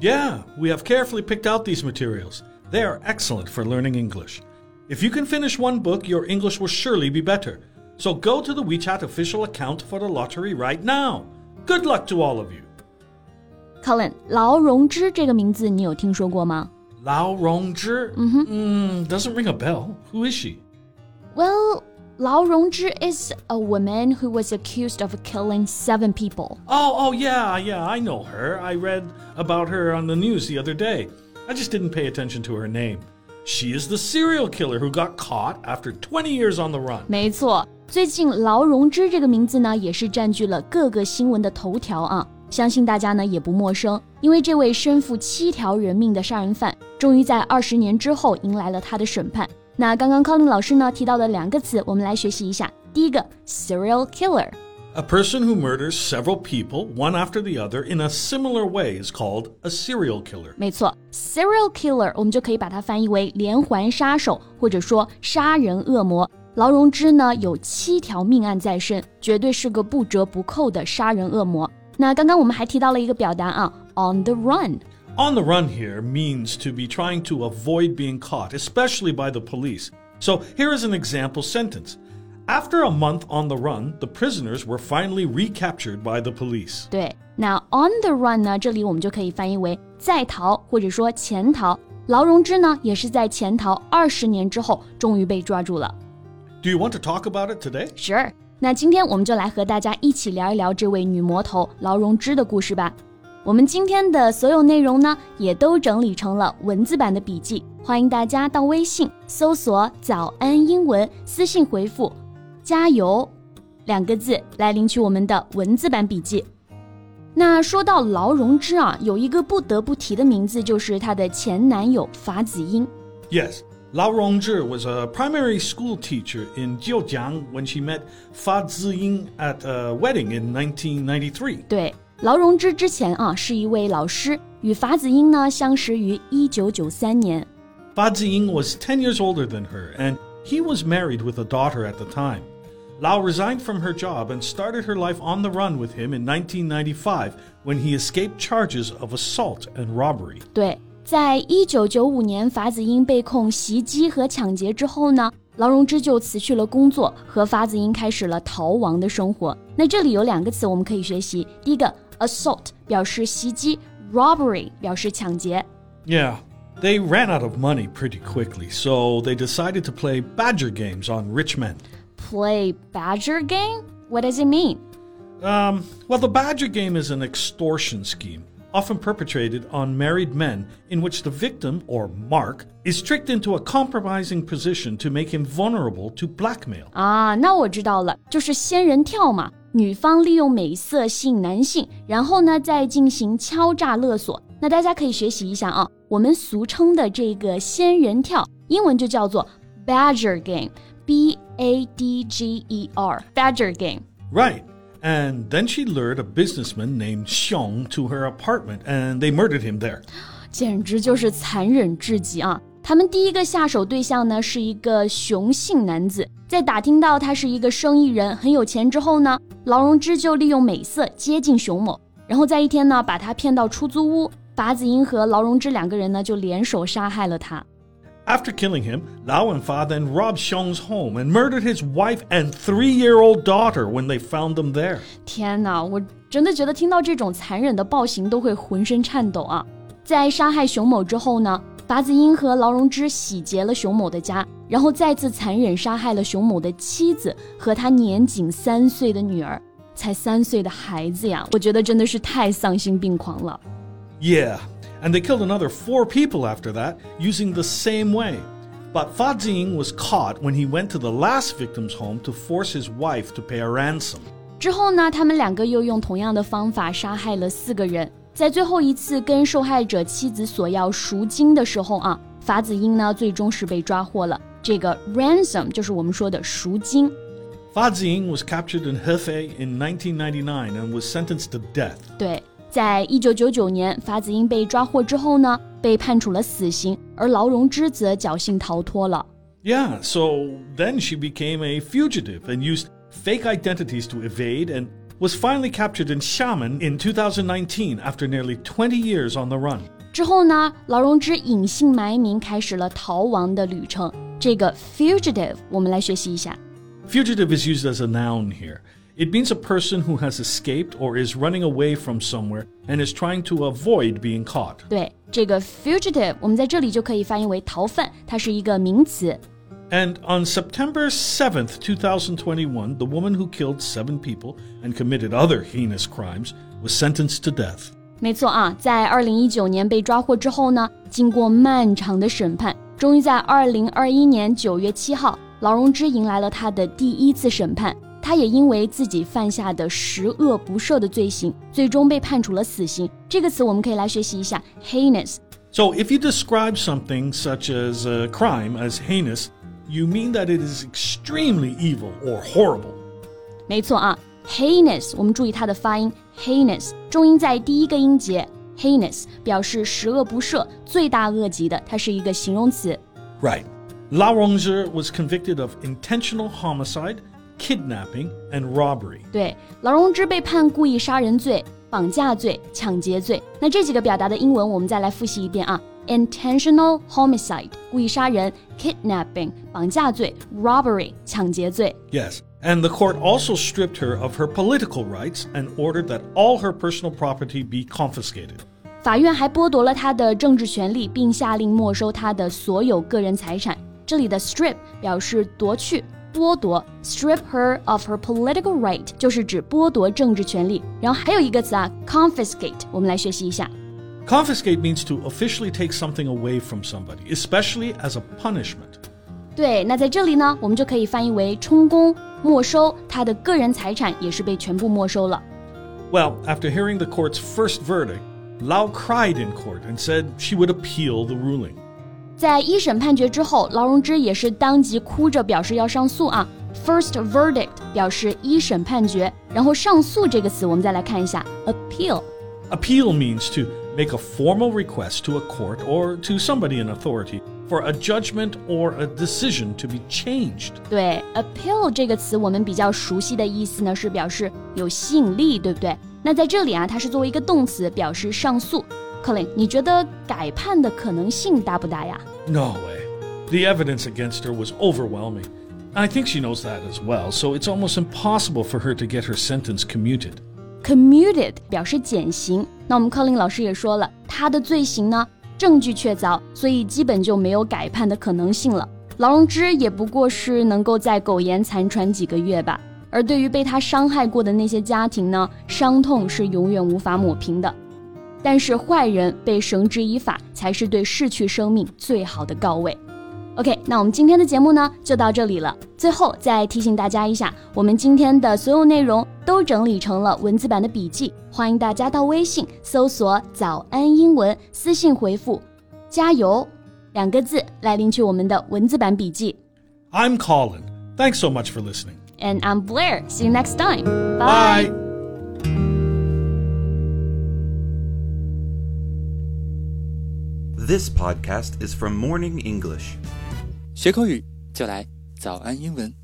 Yeah, we have carefully picked out these materials. They are excellent for learning English. If you can finish one book, your English will surely be better. So go to the WeChat official account for the lottery right now. Good luck to all of you. Colin，劳荣枝这个名字你有听说过吗？ Lao Rongzhi? Mm, doesn't ring a bell. Who is she? Well, Lao Rongzhi is a woman who was accused of killing seven people. Oh, oh yeah, yeah, I know her. I read about her on the news the other day. I just didn't pay attention to her name. She is the serial killer who got caught after 20 years on the run. 没错，最近劳荣枝这个名字呢，也是占据了各个新闻的头条啊。相信大家呢也不陌生，因为这位身负七条人命的杀人犯，终于在二十年之后迎来了他的审判。 那刚刚 Colin 老师呢提到的两个词，我们来学习一下。第一个，serial killer。 A person who murders several people, one after the other, in a similar way is called a serial killer. 没错，serial killer 我们就可以把它翻译为连环杀手，或者说杀人恶魔。劳荣枝呢有七条命案在身，绝对是个不折不扣的杀人恶魔。那刚刚我们还提到了一个表达啊，on the run。 On the run here means to be trying to avoid being caught, especially by the police. So here is an example sentence. After a month on the run, the prisoners were finally recaptured by the police. 对，那 on the run 呢，这里我们就可以翻译为在逃或者说潜逃。劳荣枝呢也是在潜逃二十年之后，终于被抓住了。 Do you want to talk about it today? Sure，那今天我们就来和大家一起聊一聊这位女魔头劳荣枝的故事吧。 我们今天的所有内容呢，也都整理成了文字版的笔记，欢迎大家到微信搜索“早安英文”，私信回复“加油”两个字来领取我们的文字版笔记。那说到劳荣枝啊，有一个不得不提的名字，就是她的前男友法子英。 Yes. Lao Rongzhi was a primary school teacher in Jiujiang when she met Fa Ziying at a wedding in 1993. 对， 劳荣枝之前啊是一位老师，与法子英呢相识于一九九三年。 Fa Ziying was 10 years older than her, and he was married with a daughter at the time. Lao resigned from her job and started her life on the run with him in 1995 when he escaped charges of assault and robbery. 对，在一九九五年法子英被控袭击和抢劫之后呢，劳荣枝就辞去了工作，和法子英开始了逃亡的生活。那这里有两个词我们可以学习，第一个 assault 表示袭击，robbery 表示抢劫。 Yeah, they ran out of money pretty quickly, so they decided to play badger games on rich men. Play badger game? What does it mean? Um, well, the badger game is an extortion scheme, often perpetrated on married men, in which the victim, or mark, is tricked into a compromising position to make him vulnerable to blackmail. 啊，那我知道了，就是仙人跳嘛。 女方利用美色吸引男性，然后呢再进行敲诈勒索。那大家可以学习一下啊，我们俗称的这个仙人跳，英文就叫做 Badger Game，B A D G E R，Badger Game。Right. And then she lured a businessman named Xiong to her apartment, and they murdered him there. 简直就是残忍至极啊！他们第一个下手对象呢是一个雄性男子，在打听到他是一个生意人，很有钱之后呢，劳荣枝就利用美色接近熊某，然后在一天呢把他骗到出租屋，法子英和劳荣枝两个人呢就联手杀害了他。After killing him, Lao and Fa then robbed Xiong's home and murdered his wife and three year old daughter when they found them there. 天哪，我真的觉得听到这种残忍的暴行都会浑身颤抖啊！在杀害熊某之后呢，法子英和劳荣枝洗劫了熊某的家，然后再次残忍杀害了熊某的妻子和他年仅三岁的女儿。才三岁的孩子呀，我觉得真的是太丧心病狂了。Yeah, and they killed another four people after that using the same way. But Fa Jing was caught when he went to the last victim's home to force his wife to pay a ransom. 之后呢，他们两个又用同样的方法杀害了四个人。在最后一次跟受害者妻子索要赎金的时候啊，法子英呢最终是被抓获了。这个 ransom 就是我们说的赎金。Fa Ziying was captured in Hefei in 1999 and was sentenced to death. 对，在一九九九年，法子英被抓获之后呢，被判处了死刑，而劳荣枝则侥幸逃脱了。Yeah, so then she became a fugitive and used fake identities to evade and was finally captured in Xiamen in 2019 after nearly 20 years on the run. 之后呢，劳荣枝隐姓埋名，开始了逃亡的旅程。 这个 fugitive，我们来学习一下。Fugitive is used as a noun here. It means a person who has escaped or is running away from somewhere and is trying to avoid being caught. 对，这个 fugitive，我们在这里就可以翻译为逃犯，它是一个名词。And on September 7th, 2021, the woman who killed seven people and committed other heinous crimes was sentenced to death. 没错啊，在二零一九年被抓获之后呢，经过漫长的审判， 终于在二零二一年九月七号，劳荣枝迎来了他的第一次审判。他也因为自己犯下的十恶不赦的罪行，最终被判处了死刑。这个词我们可以来学习一下，heinous。So if you describe something such as a crime as heinous, you mean that it is extremely evil or horrible. 没错啊，heinous，我们注意它的发音，heinous，重音在第一个音节 heinous 表示十恶不赦、罪大恶极的，它是一个形容词。Right. Lao Rongzhi was convicted of intentional homicide, kidnapping, and robbery. 对，劳荣枝被判故意杀人罪、绑架罪、抢劫罪。那这几个表达的英文，我们再来复习一遍啊。Intentional homicide 故意杀人，kidnapping 绑架罪，robbery 抢劫罪。Yes. And the court also stripped her of her political rights and ordered that all her personal property be confiscated. 法院还剥夺了他的政治权利，并下令没收他的所有个人财产。这里的 strip 表示夺去、剥夺，strip her of her political right 就是指剥夺政治权利。然后还有一个词啊，confiscate，我们来学习一下。 Confiscate means to officially take something away from somebody, especially as a punishment. 对，那在这里呢，我们就可以翻译为充公、 没收他的个人财产也是被全部没收了。Well, after hearing the court's first verdict, Lao cried in court and said she would appeal the ruling. 在一审判决之后，劳荣枝也是当即哭着表示要上诉啊。First verdict 表示一审判决，然后上诉这个词我们再来看一下 appeal。Appeal means to make a formal request to a court or to somebody in authority for a judgment or a decision to be changed. 对，appeal 这个词我们比较熟悉的意思呢是表示有吸引力，对不对？那在这里啊，它是作为一个动词表示上诉。Colin，你觉得改判的可能性大不大呀？ No way. The evidence against her was overwhelming. I think she knows that as well, so it's almost impossible for her to get her sentence commuted. commuted 表示减刑。那我们 Colin 老师也说了，他的罪行呢 证据确凿，所以基本就没有改判的可能性了。劳荣枝也不过是能够在苟延残喘几个月吧。而对于被他伤害过的那些家庭呢，伤痛是永远无法抹平的。但是坏人被绳之以法，才是对逝去生命最好的告慰。OK，那我们今天的节目呢就到这里了。最后再提醒大家一下，我们今天的所有内容都整理成了文字版的笔记，欢迎大家到微信搜索“早安英文”，私信回复“加油”两个字来领取我们的文字版笔记。I'm Colin. Thanks so much for listening. And I'm Blair. See you next time. Bye. This podcast is from Morning English. 学口语就来早安英文。